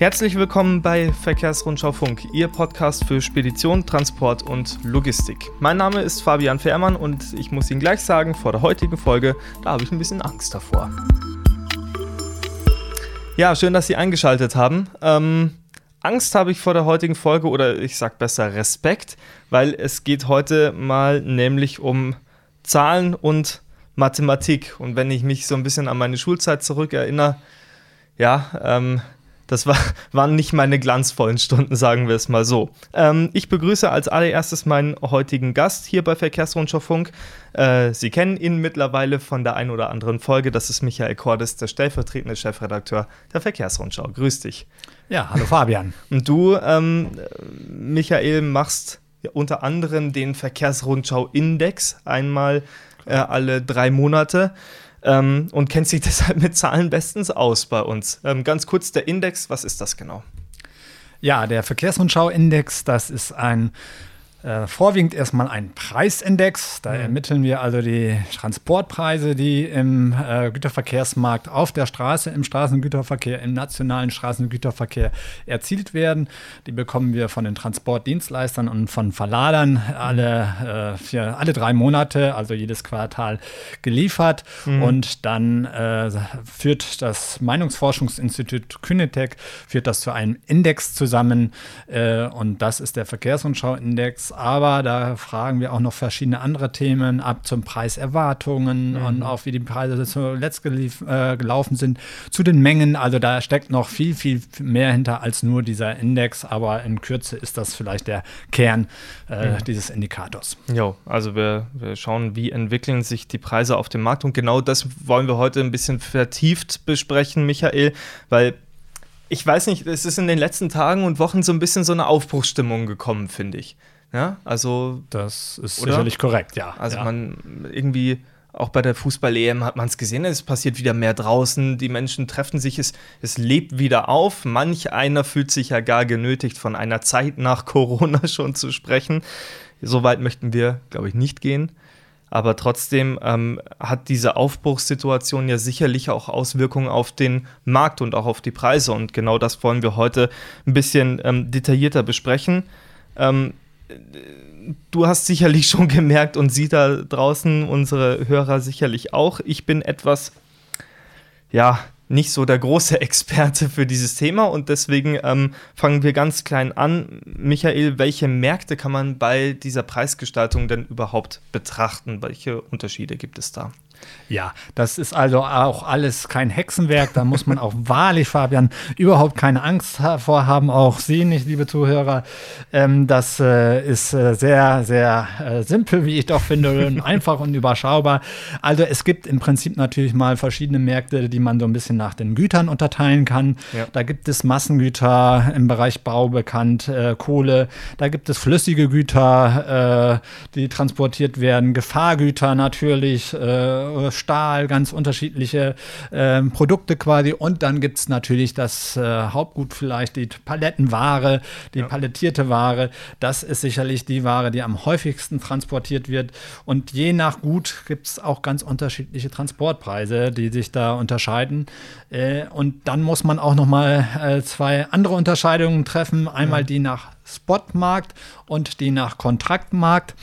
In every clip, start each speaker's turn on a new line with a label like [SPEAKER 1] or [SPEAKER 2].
[SPEAKER 1] Herzlich willkommen bei Verkehrsrundschau Funk, Ihr Podcast für Spedition, Transport und Logistik. Mein Name ist Fabian Fährmann und ich muss Ihnen gleich sagen, vor der heutigen Folge, da habe ich ein bisschen Angst davor. Ja, schön, dass Sie eingeschaltet haben. Ähm, Angst habe ich vor der heutigen Folge oder ich sage besser Respekt, weil es geht heute mal nämlich um Zahlen und Mathematik. Und wenn ich mich so ein bisschen an meine Schulzeit zurückerinnere, ja, ähm, das war, waren nicht meine glanzvollen Stunden, sagen wir es mal so. Ähm, ich begrüße als allererstes meinen heutigen Gast hier bei Verkehrsrundschau Funk. Äh, Sie kennen ihn mittlerweile von der einen oder anderen Folge. Das ist Michael Cordes, der stellvertretende Chefredakteur der Verkehrsrundschau. Grüß dich.
[SPEAKER 2] Ja, hallo Fabian.
[SPEAKER 1] Und du, ähm, Michael, machst unter anderem den Verkehrsrundschau-Index einmal äh, alle drei Monate ähm, und kennt sich deshalb mit Zahlen bestens aus bei uns. Ähm, ganz kurz der Index, was ist das genau?
[SPEAKER 2] Ja, der Verkehrsrundschau-Index, das ist ein äh, vorwiegend erstmal ein Preisindex. Da mhm. ermitteln wir also die Transportpreise, die im äh, Güterverkehrsmarkt auf der Straße, im Straßengüterverkehr, im nationalen Straßengüterverkehr erzielt werden. Die bekommen wir von den Transportdienstleistern und von Verladern alle, äh, für alle drei Monate, also jedes Quartal geliefert. Mhm. Und dann äh, führt das Meinungsforschungsinstitut Künetec führt das zu einem Index zusammen. Äh, und das ist der Verkehrsrundschau-Index aber da fragen wir auch noch verschiedene andere Themen ab zum Preiserwartungen mhm. und auch wie die Preise zuletzt äh, gelaufen sind, zu den Mengen. Also da steckt noch viel, viel mehr hinter als nur dieser Index, aber in Kürze ist das vielleicht der Kern äh, mhm. dieses Indikators.
[SPEAKER 1] Ja, also wir, wir schauen, wie entwickeln sich die Preise auf dem Markt und genau das wollen wir heute ein bisschen vertieft besprechen, Michael, weil ich weiß nicht, es ist in den letzten Tagen und Wochen so ein bisschen so eine Aufbruchsstimmung gekommen, finde ich. Ja, also.
[SPEAKER 2] Das ist oder? sicherlich korrekt, ja.
[SPEAKER 1] Also
[SPEAKER 2] ja.
[SPEAKER 1] man irgendwie, auch bei der Fußball-EM hat man es gesehen, es passiert wieder mehr draußen, die Menschen treffen sich, es, es lebt wieder auf. Manch einer fühlt sich ja gar genötigt, von einer Zeit nach Corona schon zu sprechen. So weit möchten wir, glaube ich, nicht gehen. Aber trotzdem ähm, hat diese Aufbruchssituation ja sicherlich auch Auswirkungen auf den Markt und auch auf die Preise. Und genau das wollen wir heute ein bisschen ähm, detaillierter besprechen. Ähm, du hast sicherlich schon gemerkt und sie da draußen, unsere Hörer sicherlich auch. Ich bin etwas, ja, nicht so der große Experte für dieses Thema und deswegen ähm, fangen wir ganz klein an. Michael, welche Märkte kann man bei dieser Preisgestaltung denn überhaupt betrachten? Welche Unterschiede gibt es da?
[SPEAKER 2] Ja, das ist also auch alles kein Hexenwerk. Da muss man auch wahrlich, Fabian, überhaupt keine Angst davor haben. Auch Sie nicht, liebe Zuhörer. Ähm, das äh, ist äh, sehr, sehr äh, simpel, wie ich doch finde, und einfach und überschaubar. Also es gibt im Prinzip natürlich mal verschiedene Märkte, die man so ein bisschen nach den Gütern unterteilen kann. Ja. Da gibt es Massengüter im Bereich Bau bekannt, äh, Kohle. Da gibt es flüssige Güter, äh, die transportiert werden, Gefahrgüter natürlich äh, Stahl, ganz unterschiedliche äh, Produkte quasi. Und dann gibt es natürlich das äh, Hauptgut vielleicht, die Palettenware, die ja. palettierte Ware. Das ist sicherlich die Ware, die am häufigsten transportiert wird. Und je nach Gut gibt es auch ganz unterschiedliche Transportpreise, die sich da unterscheiden. Äh, und dann muss man auch noch mal äh, zwei andere Unterscheidungen treffen. Einmal ja. die nach Spotmarkt und die nach Kontraktmarkt.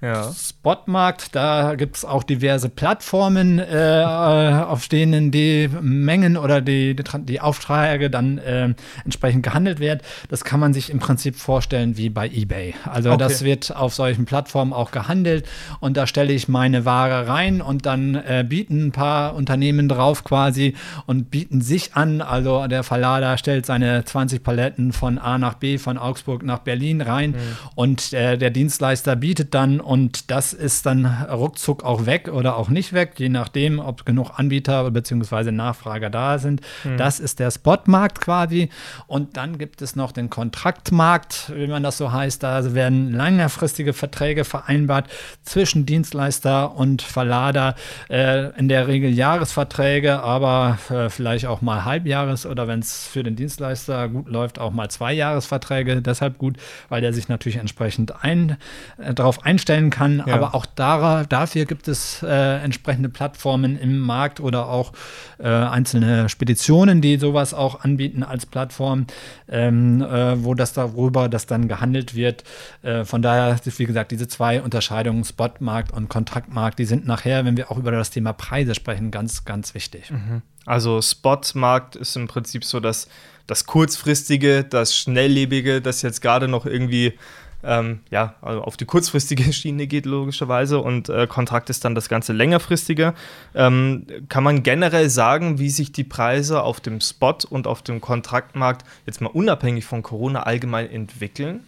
[SPEAKER 2] Ja. Spotmarkt, da gibt es auch diverse Plattformen, äh, auf denen die Mengen oder die, die, die Aufträge dann äh, entsprechend gehandelt werden. Das kann man sich im Prinzip vorstellen wie bei eBay. Also okay. das wird auf solchen Plattformen auch gehandelt und da stelle ich meine Ware rein und dann äh, bieten ein paar Unternehmen drauf quasi und bieten sich an. Also der Verlader stellt seine 20 Paletten von A nach B, von Augsburg nach Berlin rein mhm. und äh, der Dienstleister bietet dann und das ist dann ruckzuck auch weg oder auch nicht weg, je nachdem, ob genug Anbieter bzw. Nachfrager da sind. Mhm. Das ist der Spotmarkt quasi. Und dann gibt es noch den Kontraktmarkt, wie man das so heißt. Da werden längerfristige Verträge vereinbart zwischen Dienstleister und Verlader. Äh, in der Regel Jahresverträge, aber äh, vielleicht auch mal Halbjahres- oder wenn es für den Dienstleister gut läuft, auch mal Zweijahresverträge. Deshalb gut, weil der sich natürlich entsprechend ein, äh, darauf einstellen kann. Ja. Aber auch da, dafür gibt es äh, entsprechende Plattformen im Markt oder auch äh, einzelne Speditionen, die sowas auch anbieten als Plattform, ähm, äh, wo das darüber das dann gehandelt wird. Äh, von daher, wie gesagt, diese zwei Unterscheidungen, Spotmarkt und Kontraktmarkt, die sind nachher, wenn wir auch über das Thema Preise sprechen, ganz, ganz wichtig.
[SPEAKER 1] Mhm. Also Spotmarkt ist im Prinzip so das, das kurzfristige, das schnelllebige, das jetzt gerade noch irgendwie ähm, ja, also auf die kurzfristige Schiene geht, logischerweise, und äh, Kontrakt ist dann das Ganze längerfristige. Ähm, kann man generell sagen, wie sich die Preise auf dem Spot und auf dem Kontraktmarkt jetzt mal unabhängig von Corona allgemein entwickeln?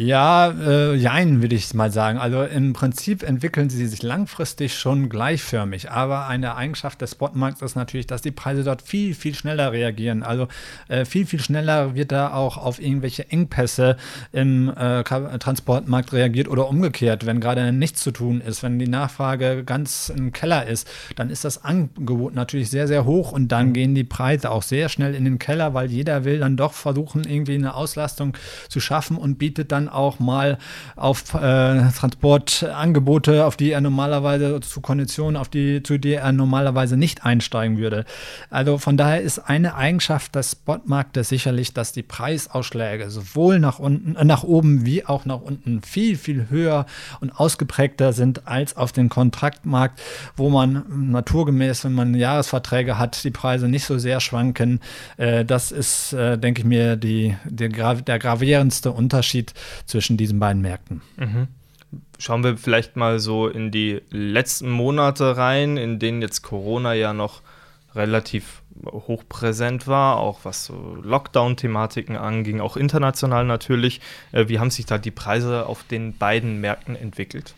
[SPEAKER 2] Ja, äh, jein, würde ich mal sagen. Also im Prinzip entwickeln sie sich langfristig schon gleichförmig. Aber eine Eigenschaft des Spotmarkts ist natürlich, dass die Preise dort viel, viel schneller reagieren. Also äh, viel, viel schneller wird da auch auf irgendwelche Engpässe im äh, Transportmarkt reagiert oder umgekehrt. Wenn gerade nichts zu tun ist, wenn die Nachfrage ganz im Keller ist, dann ist das Angebot natürlich sehr, sehr hoch und dann gehen die Preise auch sehr schnell in den Keller, weil jeder will dann doch versuchen, irgendwie eine Auslastung zu schaffen und bietet dann auch mal auf äh, Transportangebote, auf die er normalerweise zu Konditionen, auf die, zu die er normalerweise nicht einsteigen würde. Also von daher ist eine Eigenschaft des Spotmarktes sicherlich, dass die Preisausschläge sowohl nach unten, äh, nach oben wie auch nach unten viel, viel höher und ausgeprägter sind als auf dem Kontraktmarkt, wo man naturgemäß, wenn man Jahresverträge hat, die Preise nicht so sehr schwanken. Äh, das ist, äh, denke ich mir, die, der, der gravierendste Unterschied zwischen diesen beiden Märkten.
[SPEAKER 1] Mhm. Schauen wir vielleicht mal so in die letzten Monate rein, in denen jetzt Corona ja noch relativ hochpräsent war, auch was so Lockdown-Thematiken anging, auch international natürlich. Äh, wie haben sich da die Preise auf den beiden Märkten entwickelt?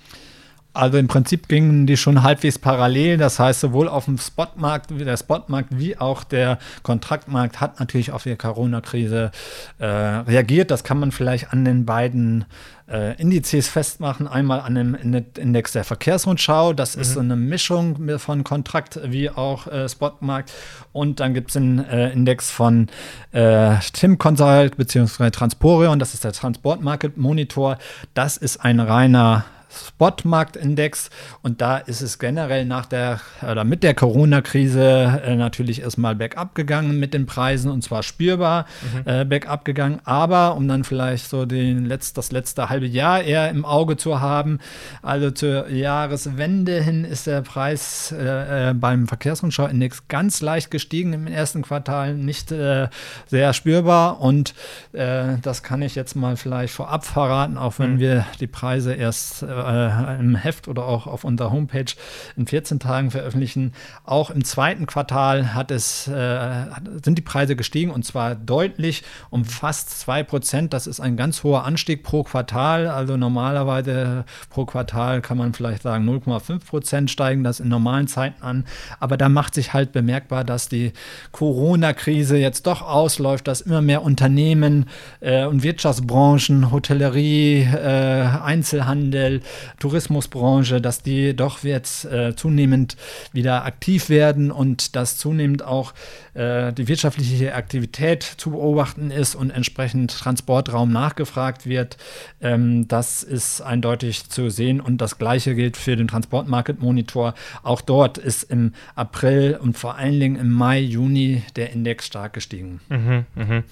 [SPEAKER 2] Also im Prinzip gingen die schon halbwegs parallel. Das heißt, sowohl auf dem Spotmarkt, der Spotmarkt wie auch der Kontraktmarkt hat natürlich auf die Corona-Krise äh, reagiert. Das kann man vielleicht an den beiden äh, Indizes festmachen. Einmal an dem Index der Verkehrsrundschau. Das mhm. ist so eine Mischung von Kontrakt wie auch äh, Spotmarkt. Und dann gibt es einen äh, Index von äh, Tim Consult bzw. Transporion. Das ist der Transport Market Monitor. Das ist ein reiner Spotmarktindex und da ist es generell nach der oder mit der Corona-Krise äh, natürlich erstmal bergab gegangen mit den Preisen und zwar spürbar mhm. äh, bergab gegangen. Aber um dann vielleicht so den Letz-, das letzte halbe Jahr eher im Auge zu haben, also zur Jahreswende hin ist der Preis äh, äh beim Verkehrsrundschau-Index ganz leicht gestiegen im ersten Quartal, nicht äh, sehr spürbar und äh, das kann ich jetzt mal vielleicht vorab verraten, auch wenn mhm. wir die Preise erst äh, im Heft oder auch auf unserer Homepage in 14 Tagen veröffentlichen. Auch im zweiten Quartal hat es, äh, sind die Preise gestiegen und zwar deutlich um fast 2 Prozent. Das ist ein ganz hoher Anstieg pro Quartal. Also normalerweise pro Quartal kann man vielleicht sagen 0,5 Prozent steigen das in normalen Zeiten an. Aber da macht sich halt bemerkbar, dass die Corona-Krise jetzt doch ausläuft, dass immer mehr Unternehmen äh, und Wirtschaftsbranchen, Hotellerie, äh, Einzelhandel, Tourismusbranche, dass die doch jetzt äh, zunehmend wieder aktiv werden und dass zunehmend auch äh, die wirtschaftliche Aktivität zu beobachten ist und entsprechend Transportraum nachgefragt wird. Ähm, das ist eindeutig zu sehen und das gleiche gilt für den Transportmarket Monitor. Auch dort ist im April und vor allen Dingen im Mai, Juni der Index stark gestiegen.
[SPEAKER 1] Mhm, mh.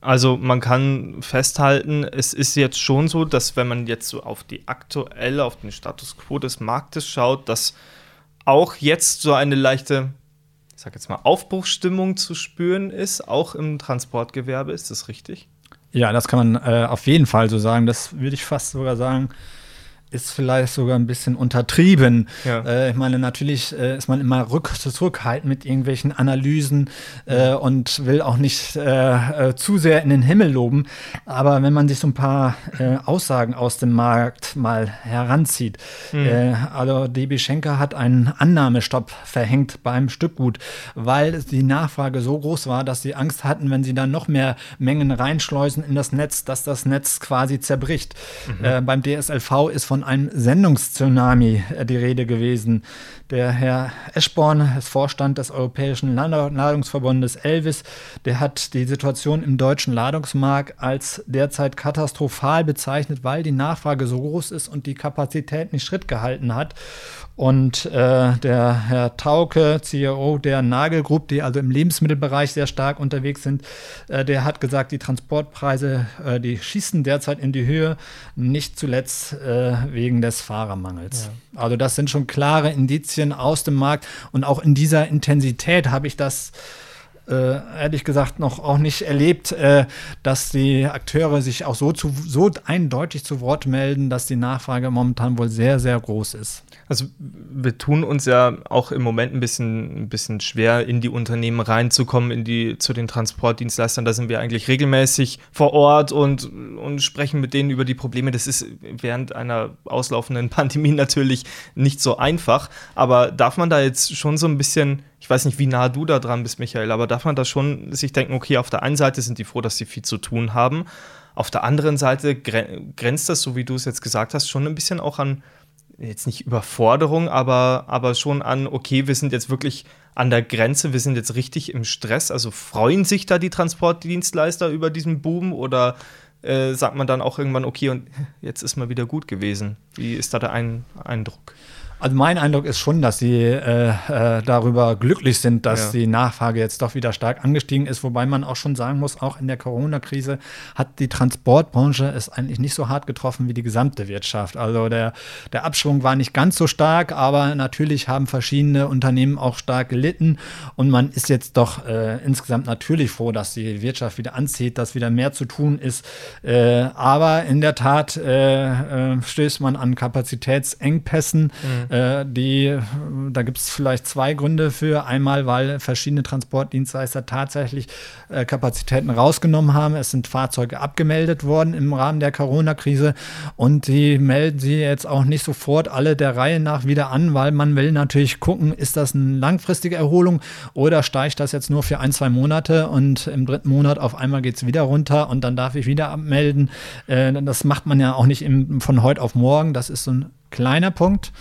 [SPEAKER 1] Also man kann festhalten, es ist jetzt schon so, dass wenn man jetzt so auf die aktuelle, auf den Status quo des Marktes schaut, dass auch jetzt so eine leichte, ich sag jetzt mal, Aufbruchsstimmung zu spüren ist, auch im Transportgewerbe. Ist das richtig?
[SPEAKER 2] Ja, das kann man äh, auf jeden Fall so sagen. Das würde ich fast sogar sagen, ist vielleicht sogar ein bisschen untertrieben. Ja. Äh, ich meine, natürlich äh, ist man immer rück zurückhaltend mit irgendwelchen Analysen äh, und will auch nicht äh, äh, zu sehr in den Himmel loben. Aber wenn man sich so ein paar äh, Aussagen aus dem Markt mal heranzieht, mhm. also DB Schenker hat einen Annahmestopp verhängt beim Stückgut, weil die Nachfrage so groß war, dass sie Angst hatten, wenn sie dann noch mehr Mengen reinschleusen in das Netz, dass das Netz quasi zerbricht. Mhm. beim DSLV ist von von einem Sendungstsunami äh, die Rede gewesen. Der Herr Eschborn, ist Vorstand des Europäischen Ladungsverbundes Elvis, der hat die Situation im deutschen Ladungsmarkt als derzeit katastrophal bezeichnet, weil die Nachfrage so groß ist und die Kapazität nicht Schritt gehalten hat. Und äh, der Herr Tauke, CEO der Nagel Group, die also im Lebensmittelbereich sehr stark unterwegs sind, äh, der hat gesagt, die Transportpreise, äh, die schießen derzeit in die Höhe, nicht zuletzt äh, wegen des Fahrermangels. Ja. Also das sind schon klare Indizien aus dem Markt und auch in dieser Intensität habe ich das äh, ehrlich gesagt noch auch nicht erlebt, äh, dass die Akteure sich auch so, zu, so eindeutig zu Wort melden, dass die Nachfrage momentan wohl sehr, sehr groß ist.
[SPEAKER 1] Also wir tun uns ja auch im Moment ein bisschen, ein bisschen schwer, in die Unternehmen reinzukommen, in die, zu den Transportdienstleistern. Da sind wir eigentlich regelmäßig vor Ort und, und sprechen mit denen über die Probleme. Das ist während einer auslaufenden Pandemie natürlich nicht so einfach. Aber darf man da jetzt schon so ein bisschen ich weiß nicht, wie nah du da dran bist, Michael, aber darf man da schon sich denken, okay, auf der einen Seite sind die froh, dass sie viel zu tun haben. Auf der anderen Seite grenzt das, so wie du es jetzt gesagt hast, schon ein bisschen auch an, jetzt nicht Überforderung, aber, aber schon an, okay, wir sind jetzt wirklich an der Grenze, wir sind jetzt richtig im Stress. Also freuen sich da die Transportdienstleister über diesen Boom oder äh, sagt man dann auch irgendwann, okay, und jetzt ist mal wieder gut gewesen? Wie ist da der Ein Eindruck?
[SPEAKER 2] Also mein Eindruck ist schon, dass sie äh, äh, darüber glücklich sind, dass ja. die Nachfrage jetzt doch wieder stark angestiegen ist, wobei man auch schon sagen muss, auch in der Corona-Krise hat die Transportbranche es eigentlich nicht so hart getroffen wie die gesamte Wirtschaft. Also der, der Abschwung war nicht ganz so stark, aber natürlich haben verschiedene Unternehmen auch stark gelitten und man ist jetzt doch äh, insgesamt natürlich froh, dass die Wirtschaft wieder anzieht, dass wieder mehr zu tun ist. Äh, aber in der Tat äh, stößt man an Kapazitätsengpässen. Mhm äh, die, da gibt es vielleicht zwei Gründe für. Einmal, weil verschiedene Transportdienstleister tatsächlich äh, Kapazitäten rausgenommen haben. Es sind Fahrzeuge abgemeldet worden im Rahmen der Corona-Krise und die melden sie jetzt auch nicht sofort alle der Reihe nach wieder an, weil man will natürlich gucken, ist das eine langfristige Erholung oder steigt das jetzt nur für ein, zwei Monate und im dritten Monat auf einmal geht es wieder runter und dann darf ich wieder abmelden. Äh, das macht man ja auch nicht im, von heute auf morgen. Das ist so ein kleiner Punkt.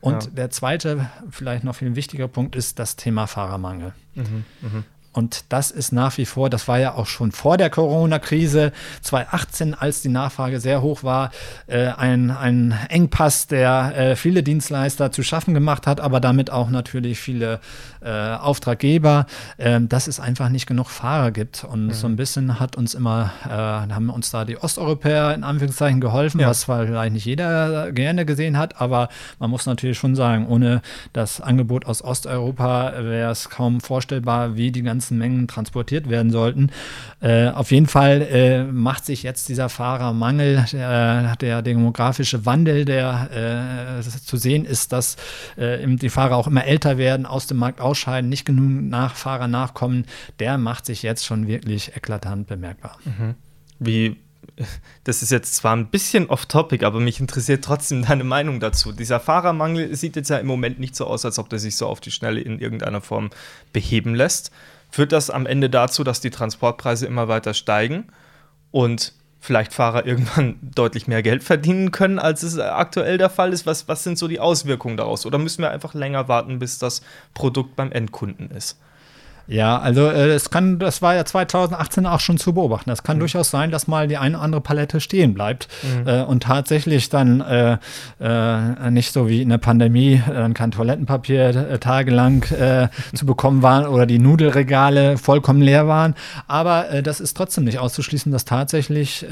[SPEAKER 2] Und ja. der zweite, vielleicht noch viel wichtiger Punkt ist das Thema Fahrermangel. Mhm, mh. Und das ist nach wie vor, das war ja auch schon vor der Corona-Krise 2018, als die Nachfrage sehr hoch war, äh, ein, ein Engpass, der äh, viele Dienstleister zu schaffen gemacht hat, aber damit auch natürlich viele äh, Auftraggeber, äh, dass es einfach nicht genug Fahrer gibt. Und mhm. so ein bisschen hat uns immer, äh, haben uns da die Osteuropäer in Anführungszeichen geholfen, ja. was zwar vielleicht nicht jeder gerne gesehen hat, aber man muss natürlich schon sagen, ohne das Angebot aus Osteuropa wäre es kaum vorstellbar, wie die ganzen ganzen Mengen transportiert werden sollten. Äh, auf jeden Fall äh, macht sich jetzt dieser Fahrermangel, der, der demografische Wandel, der äh, zu sehen ist, dass äh, die Fahrer auch immer älter werden, aus dem Markt ausscheiden, nicht genug Nachfahrer nachkommen, der macht sich jetzt schon wirklich eklatant bemerkbar.
[SPEAKER 1] Mhm. Wie das ist jetzt zwar ein bisschen off-topic, aber mich interessiert trotzdem deine Meinung dazu. Dieser Fahrermangel sieht jetzt ja im Moment nicht so aus, als ob der sich so auf die Schnelle in irgendeiner Form beheben lässt führt das am Ende dazu, dass die Transportpreise immer weiter steigen und vielleicht Fahrer irgendwann deutlich mehr Geld verdienen können, als es aktuell der Fall ist? Was, was sind so die Auswirkungen daraus? Oder müssen wir einfach länger warten, bis das Produkt beim Endkunden ist?
[SPEAKER 2] Ja, also äh, es kann, das war ja 2018 auch schon zu beobachten. Es kann mhm. durchaus sein, dass mal die eine oder andere Palette stehen bleibt mhm. äh, und tatsächlich dann äh, äh nicht so wie in der Pandemie dann kein Toilettenpapier äh, tagelang äh, zu bekommen war oder die Nudelregale vollkommen leer waren. Aber das ist trotzdem nicht auszuschließen, dass tatsächlich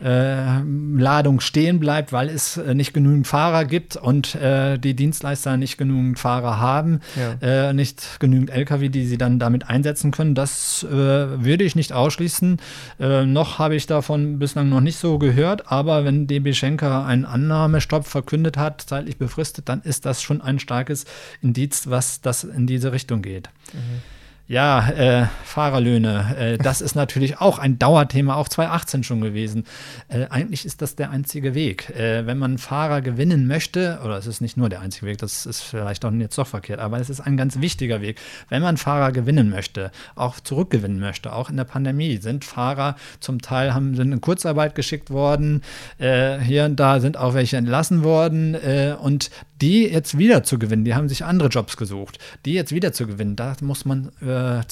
[SPEAKER 2] Ladung stehen bleibt, weil es nicht genügend Fahrer gibt und die Dienstleister nicht genügend Fahrer haben, ja. nicht genügend Lkw, die sie dann dann damit einsetzen können. Das äh, würde ich nicht ausschließen. Äh, noch habe ich davon bislang noch nicht so gehört, aber wenn DB Schenker einen Annahmestopp verkündet hat, zeitlich befristet, dann ist das schon ein starkes Indiz, was das in diese Richtung geht. Mhm. Ja, äh, Fahrerlöhne, äh, das ist natürlich auch ein Dauerthema, auch 2018 schon gewesen. Äh, eigentlich ist das der einzige Weg. Äh, wenn man Fahrer gewinnen möchte, oder es ist nicht nur der einzige Weg, das ist vielleicht auch jetzt doch verkehrt, aber es ist ein ganz wichtiger Weg. Wenn man Fahrer gewinnen möchte, auch zurückgewinnen möchte, auch in der Pandemie, sind Fahrer zum Teil haben, sind in Kurzarbeit geschickt worden, äh, hier und da sind auch welche entlassen worden äh, und die jetzt wieder zu gewinnen, die haben sich andere Jobs gesucht, die jetzt wieder zu gewinnen, da muss man äh,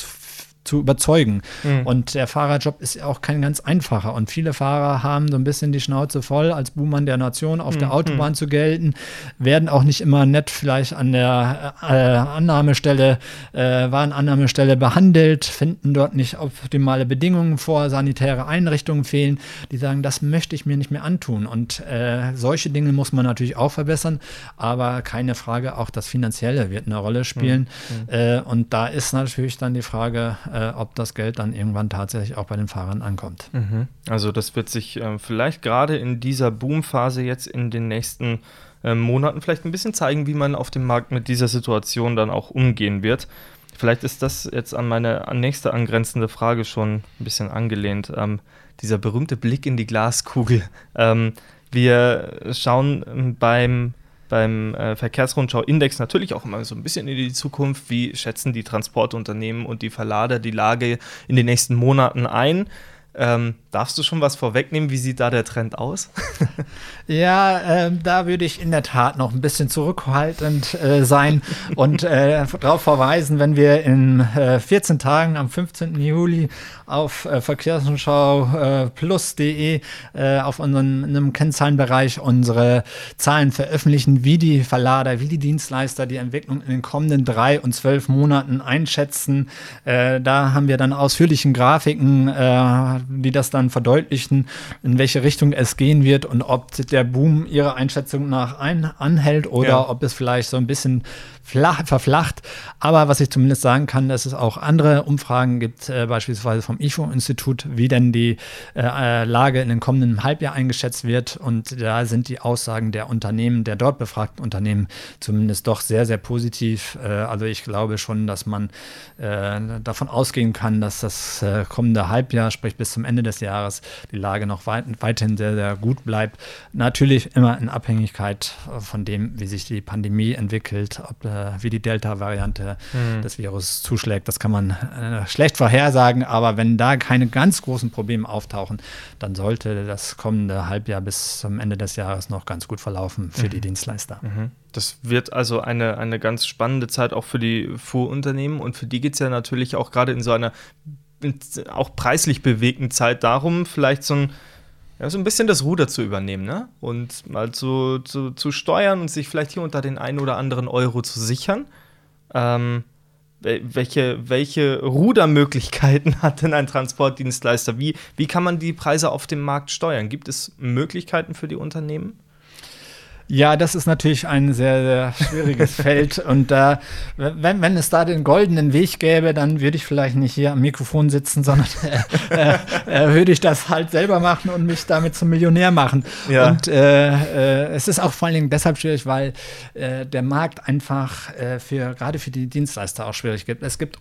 [SPEAKER 2] zu überzeugen. Mhm. Und der Fahrerjob ist auch kein ganz einfacher. Und viele Fahrer haben so ein bisschen die Schnauze voll, als Buhmann der Nation auf mhm. der Autobahn mhm. zu gelten, werden auch nicht immer nett vielleicht an der äh, Annahmestelle, äh, Warenannahmestelle behandelt, finden dort nicht optimale Bedingungen vor, sanitäre Einrichtungen fehlen. Die sagen, das möchte ich mir nicht mehr antun. Und äh, solche Dinge muss man natürlich auch verbessern, aber keine Frage, auch das Finanzielle wird eine Rolle spielen. Mhm. Äh, und da ist natürlich dann die Frage, äh, ob das Geld dann irgendwann tatsächlich auch bei den Fahrern ankommt.
[SPEAKER 1] Mhm. Also das wird sich äh, vielleicht gerade in dieser Boomphase jetzt in den nächsten äh, Monaten vielleicht ein bisschen zeigen, wie man auf dem Markt mit dieser Situation dann auch umgehen wird. Vielleicht ist das jetzt an meine nächste angrenzende Frage schon ein bisschen angelehnt. Ähm, dieser berühmte Blick in die Glaskugel. Ähm, wir schauen ähm, beim beim äh, Verkehrsrundschau-Index natürlich auch immer so ein bisschen in die Zukunft. Wie schätzen die Transportunternehmen und die Verlader die Lage in den nächsten Monaten ein? Ähm, darfst du schon was vorwegnehmen? Wie sieht da der Trend aus?
[SPEAKER 2] ja, äh, da würde ich in der Tat noch ein bisschen zurückhaltend äh, sein und äh, darauf verweisen, wenn wir in 14 äh, Tagen am 15. Juli auf äh, verkehrsschau plus.de äh, auf unserem Kennzahlenbereich unsere Zahlen veröffentlichen, wie die Verlader, wie die Dienstleister die Entwicklung in den kommenden drei und zwölf Monaten einschätzen. da haben wir dann ausführlichen Grafiken die das dann verdeutlichen, in welche Richtung es gehen wird und ob der Boom ihrer Einschätzung nach ein, anhält oder ja. ob es vielleicht so ein bisschen flach, verflacht. Aber was ich zumindest sagen kann, dass es auch andere Umfragen gibt, äh, beispielsweise vom IFO-Institut, wie denn die äh, Lage in den kommenden Halbjahr eingeschätzt wird. Und da sind die Aussagen der Unternehmen, der dort befragten Unternehmen, zumindest doch sehr, sehr positiv. Äh, also ich glaube schon, dass man äh, davon ausgehen kann, dass das äh, kommende Halbjahr, sprich bis zum Ende des Jahres, die Lage noch weit, weiterhin sehr, sehr gut bleibt. Natürlich immer in Abhängigkeit von dem, wie sich die Pandemie entwickelt, ob äh, äh, wie die Delta-Variante mhm. des Virus zuschlägt. Das kann man äh, schlecht vorhersagen, aber wenn da keine ganz großen Probleme auftauchen, dann sollte das kommende Halbjahr bis zum Ende des Jahres noch ganz gut verlaufen für mhm. die Dienstleister. Mhm.
[SPEAKER 1] Das wird also eine, eine ganz spannende Zeit auch für die Fuhrunternehmen und für die geht es ja natürlich auch gerade in so einer auch preislich bewegten Zeit darum, vielleicht so ein ja, so ein bisschen das Ruder zu übernehmen, ne? Und mal zu, zu, zu steuern und sich vielleicht hier unter den einen oder anderen Euro zu sichern. Ähm, welche, welche Rudermöglichkeiten hat denn ein Transportdienstleister? Wie, wie kann man die Preise auf dem Markt steuern? Gibt es Möglichkeiten für die Unternehmen?
[SPEAKER 2] Ja, das ist natürlich ein sehr, sehr schwieriges Feld. Und da, wenn, wenn es da den goldenen Weg gäbe, dann würde ich vielleicht nicht hier am Mikrofon sitzen, sondern äh, äh, würde ich das halt selber machen und mich damit zum Millionär machen. Ja. Und äh, äh es ist auch vor allen Dingen deshalb schwierig, weil äh, der Markt einfach äh, für gerade für die Dienstleister auch schwierig gibt. Es gibt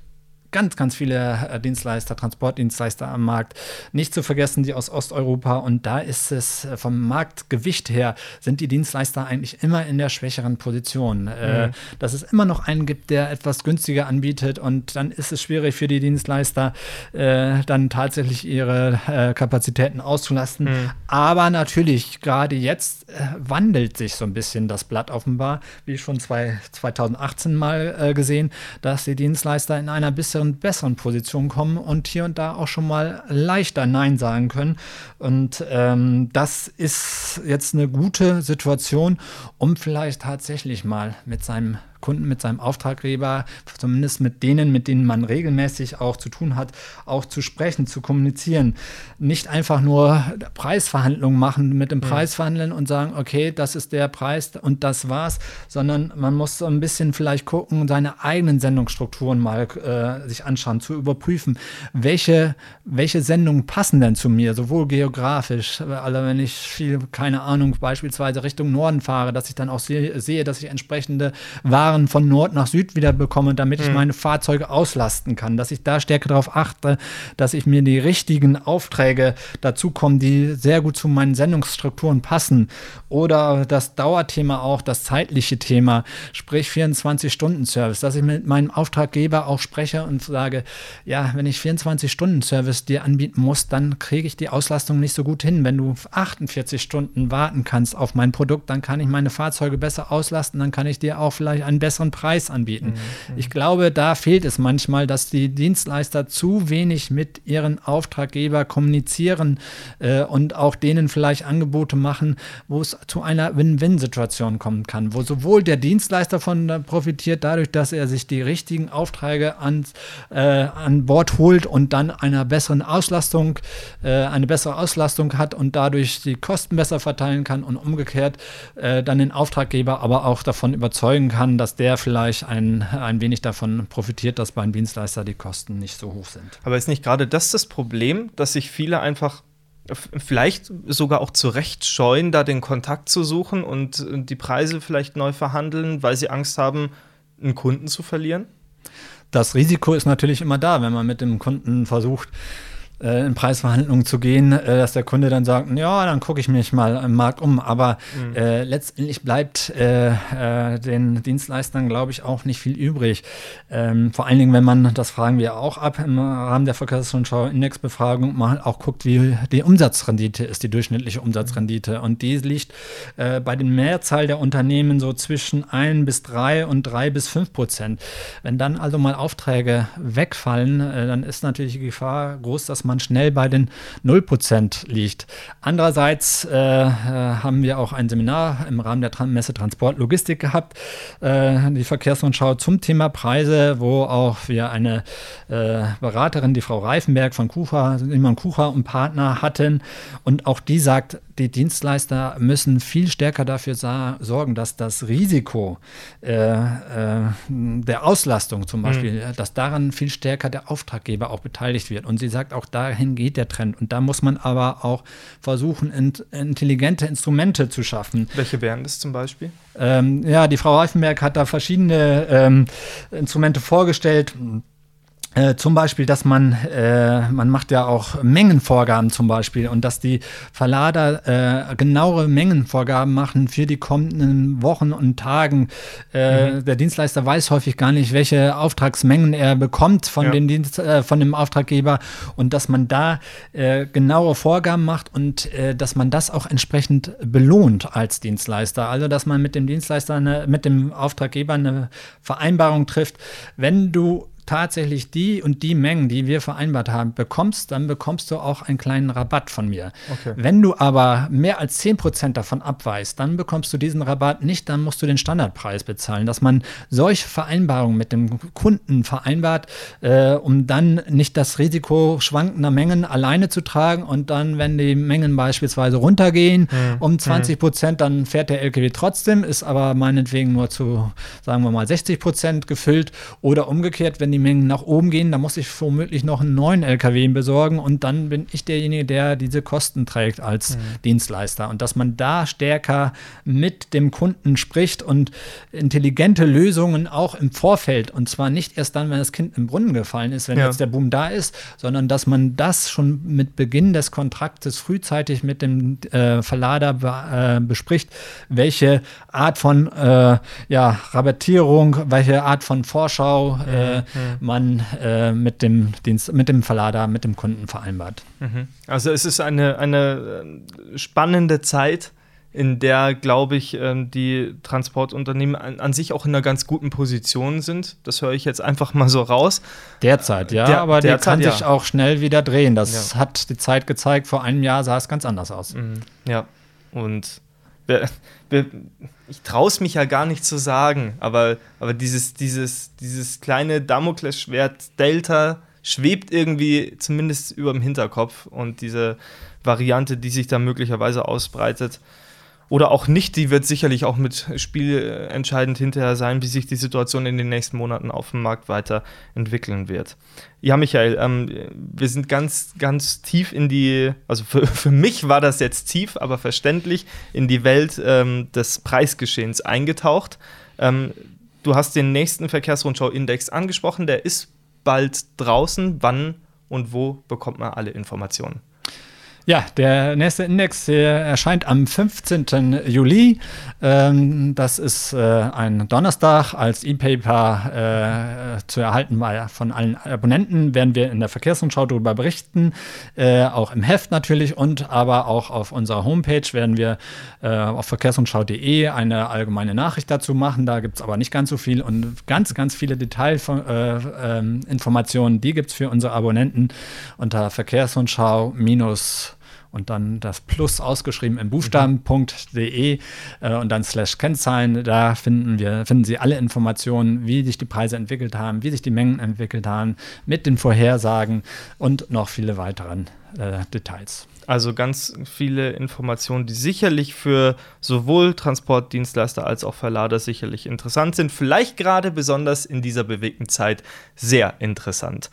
[SPEAKER 2] ganz, ganz viele äh, Dienstleister, Transportdienstleister am Markt. Nicht zu vergessen die aus Osteuropa. Und da ist es äh, vom Marktgewicht her, sind die Dienstleister eigentlich immer in der schwächeren Position. Äh, mhm. dass es immer noch einen gibt, der etwas günstiger anbietet. Und dann ist es schwierig für die Dienstleister, dann tatsächlich ihre Kapazitäten auszulasten. Mhm. Aber natürlich, gerade jetzt wandelt sich so ein bisschen das Blatt offenbar, wie schon zwei, 2018 mal gesehen, dass die Dienstleister in einer bisschen besseren, besseren Position kommen und hier und da auch schon mal leichter Nein sagen können. Und ähm, das ist jetzt eine gute Situation, um vielleicht tatsächlich mal mit seinem Kunden, mit seinem Auftraggeber, zumindest mit denen, mit denen man regelmäßig auch zu tun hat, auch zu sprechen, zu kommunizieren. Nicht einfach nur Preisverhandlungen machen, mit dem Preis verhandeln und sagen, okay, das ist der Preis und das war's, sondern man muss so ein bisschen vielleicht gucken, seine eigenen Sendungsstrukturen mal äh, sich anschauen, zu überprüfen, welche, welche Sendungen passen denn zu mir, sowohl geografisch, also wenn ich viel, keine Ahnung, beispielsweise Richtung Norden fahre, dass ich dann auch sehe, sehe dass ich entsprechende Waren Waren von Nord nach Süd wieder bekomme, damit ich mhm. meine Fahrzeuge auslasten kann, dass ich da stärker darauf achte, dass ich mir die richtigen Aufträge dazu kommen, die sehr gut zu meinen Sendungsstrukturen passen. Oder das Dauerthema auch, das zeitliche Thema, sprich 24-Stunden-Service, dass ich mit meinem Auftraggeber auch spreche und sage, ja, wenn ich 24-Stunden-Service dir anbieten muss, dann kriege ich die Auslastung nicht so gut hin. Wenn du 48 Stunden warten kannst auf mein Produkt, dann kann ich meine Fahrzeuge besser auslasten, dann kann ich dir auch vielleicht einen besseren Preis anbieten. Mhm. Ich glaube, da fehlt es manchmal, dass die Dienstleister zu wenig mit ihren Auftraggeber kommunizieren äh, und auch denen vielleicht Angebote machen, wo es zu einer Win-Win-Situation kommen kann, wo sowohl der Dienstleister von profitiert, dadurch, dass er sich die richtigen Aufträge an, äh, an Bord holt und dann einer besseren Auslastung, äh, eine bessere Auslastung hat und dadurch die Kosten besser verteilen kann und umgekehrt äh, dann den Auftraggeber aber auch davon überzeugen kann, dass der vielleicht ein, ein wenig davon profitiert, dass beim Dienstleister die Kosten nicht so hoch sind.
[SPEAKER 1] Aber ist nicht gerade das das Problem, dass sich viele einfach vielleicht sogar auch zu Recht scheuen, da den Kontakt zu suchen und die Preise vielleicht neu verhandeln, weil sie Angst haben, einen Kunden zu verlieren?
[SPEAKER 2] Das Risiko ist natürlich immer da, wenn man mit dem Kunden versucht, äh, in Preisverhandlungen zu gehen, äh, dass der Kunde dann sagt, ja, dann gucke ich mich mal im Markt um. Aber mhm. äh, letztendlich bleibt äh, äh, den Dienstleistern, glaube ich, auch nicht viel übrig. Ähm, vor allen Dingen, wenn man, das fragen wir auch ab im Rahmen der Verkehrsrundschau-Indexbefragung, mal auch guckt, wie die Umsatzrendite ist, die durchschnittliche Umsatzrendite. Und die liegt äh, bei den Mehrzahl der Unternehmen so zwischen 1 bis 3 und 3 bis 5 Prozent. Wenn dann also mal Aufträge wegfallen, dann ist natürlich die Gefahr groß, dass man schnell bei den 0% liegt. Andererseits äh, äh, haben wir auch ein Seminar im Rahmen der Messe Transport Logistik gehabt, äh, die Verkehrsrundschau zum Thema Preise, wo auch wir eine äh, Beraterin, die Frau Reifenberg von Kucha, Simon Kucha und Partner hatten. Und auch die sagt, die Dienstleister müssen viel stärker dafür sorgen, dass das Risiko äh, äh, der Auslastung zum Beispiel, mhm. dass daran viel stärker der Auftraggeber auch beteiligt wird. Und sie sagt, auch dahin geht der Trend. Und da muss man aber auch versuchen, int intelligente Instrumente zu schaffen.
[SPEAKER 1] Welche wären das zum Beispiel?
[SPEAKER 2] Ähm, ja, die Frau Reifenberg hat da verschiedene ähm, Instrumente vorgestellt. Äh, zum Beispiel, dass man, äh, man macht ja auch Mengenvorgaben zum Beispiel und dass die Verlader äh, genauere Mengenvorgaben machen für die kommenden Wochen und Tagen. Äh, mhm. Der Dienstleister weiß häufig gar nicht, welche Auftragsmengen er bekommt von, ja. dem, Dienst, äh, von dem Auftraggeber und dass man da äh, genaue Vorgaben macht und dass man das auch entsprechend belohnt als Dienstleister. Also, dass man mit dem Dienstleister, eine, mit dem Auftraggeber eine Vereinbarung trifft, wenn du tatsächlich die und die Mengen, die wir vereinbart haben, bekommst, dann bekommst du auch einen kleinen Rabatt von mir. Okay. Wenn du aber mehr als 10% davon abweist, dann bekommst du diesen Rabatt nicht, dann musst du den Standardpreis bezahlen. Dass man solche Vereinbarungen mit dem Kunden vereinbart, äh, um dann nicht das Risiko schwankender Mengen alleine zu tragen und dann, wenn die Mengen beispielsweise runtergehen mhm. um 20 Prozent, dann fährt der LKW trotzdem, ist aber meinetwegen nur zu, sagen wir mal, 60 Prozent gefüllt oder umgekehrt, wenn die die Mengen nach oben gehen, dann muss ich womöglich noch einen neuen LKW besorgen und dann bin ich derjenige, der diese Kosten trägt als mhm. Dienstleister. Und dass man da stärker mit dem Kunden spricht und intelligente Lösungen auch im Vorfeld und zwar nicht erst dann, wenn das Kind im Brunnen gefallen ist, wenn ja. jetzt der Boom da ist, sondern dass man das schon mit Beginn des Kontraktes frühzeitig mit dem äh, Verlader be äh, bespricht, welche Art von äh, ja, Rabattierung, welche Art von Vorschau äh, mhm man äh, mit, dem Dienst, mit dem Verlader, mit dem Kunden vereinbart.
[SPEAKER 1] Mhm. Also es ist eine, eine äh, spannende Zeit, in der, glaube ich, ähm, die Transportunternehmen an, an, sich auch in einer ganz guten Position sind. Das höre ich jetzt einfach mal so raus.
[SPEAKER 2] Derzeit, ja, der, aber der kann sich ja. auch schnell wieder drehen. Das ja. hat die Zeit gezeigt. Vor einem Jahr sah es ganz anders aus.
[SPEAKER 1] Mhm. Ja, und ich traue es mich ja gar nicht zu sagen, aber, aber dieses, dieses, dieses kleine Damoklesschwert Delta schwebt irgendwie zumindest über dem Hinterkopf und diese Variante, die sich da möglicherweise ausbreitet, oder auch nicht, die wird sicherlich auch mit Spiel entscheidend hinterher sein, wie sich die Situation in den nächsten Monaten auf dem Markt weiterentwickeln wird. Ja, Michael, ähm, wir sind ganz, ganz tief in die, also für, für mich war das jetzt tief, aber verständlich, in die Welt ähm, des Preisgeschehens eingetaucht. Ähm, du hast den nächsten Verkehrsrundschau-Index angesprochen, der ist bald draußen. Wann und wo bekommt man alle Informationen?
[SPEAKER 2] Ja, der nächste Index erscheint am 15. Juli. Ähm, das ist äh, ein Donnerstag als E-Paper äh, zu erhalten von allen Abonnenten. Werden wir in der Verkehrsrundschau darüber berichten, äh, auch im Heft natürlich und aber auch auf unserer Homepage werden wir auf verkehrsrundschau.de eine allgemeine Nachricht dazu machen. Da gibt es aber nicht ganz so viel und ganz, ganz viele Detailinformationen, äh, ähm, die gibt es für unsere Abonnenten unter verkehrsrundschau- und dann das Plus ausgeschrieben im Buchstaben.de äh, und dann slash Kennzahlen. Da finden wir, finden Sie alle Informationen, wie sich die Preise entwickelt haben, wie sich die Mengen entwickelt haben, mit den Vorhersagen und noch viele weiteren äh, Details.
[SPEAKER 1] Also ganz viele Informationen, die sicherlich für sowohl Transportdienstleister als auch Verlader sicherlich interessant sind. Vielleicht gerade besonders in dieser bewegten Zeit sehr interessant.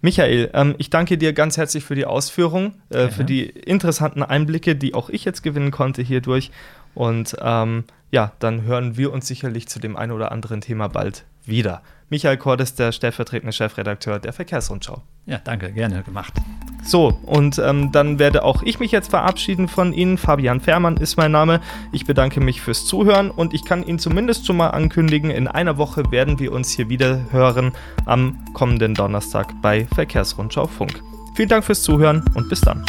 [SPEAKER 1] Michael, ähm, ich danke dir ganz herzlich für die Ausführung, äh, für die interessanten Einblicke, die auch ich jetzt gewinnen konnte hierdurch. Und ähm, ja, dann hören wir uns sicherlich zu dem einen oder anderen Thema bald wieder. Michael Kordes, der stellvertretende Chefredakteur der Verkehrsrundschau.
[SPEAKER 2] Ja, danke, gerne gemacht.
[SPEAKER 1] So, und ähm, dann werde auch ich mich jetzt verabschieden von Ihnen. Fabian Fährmann ist mein Name. Ich bedanke mich fürs Zuhören und ich kann Ihnen zumindest schon mal ankündigen, in einer Woche werden wir uns hier wieder hören am kommenden Donnerstag bei Verkehrsrundschau Funk. Vielen Dank fürs Zuhören und bis dann.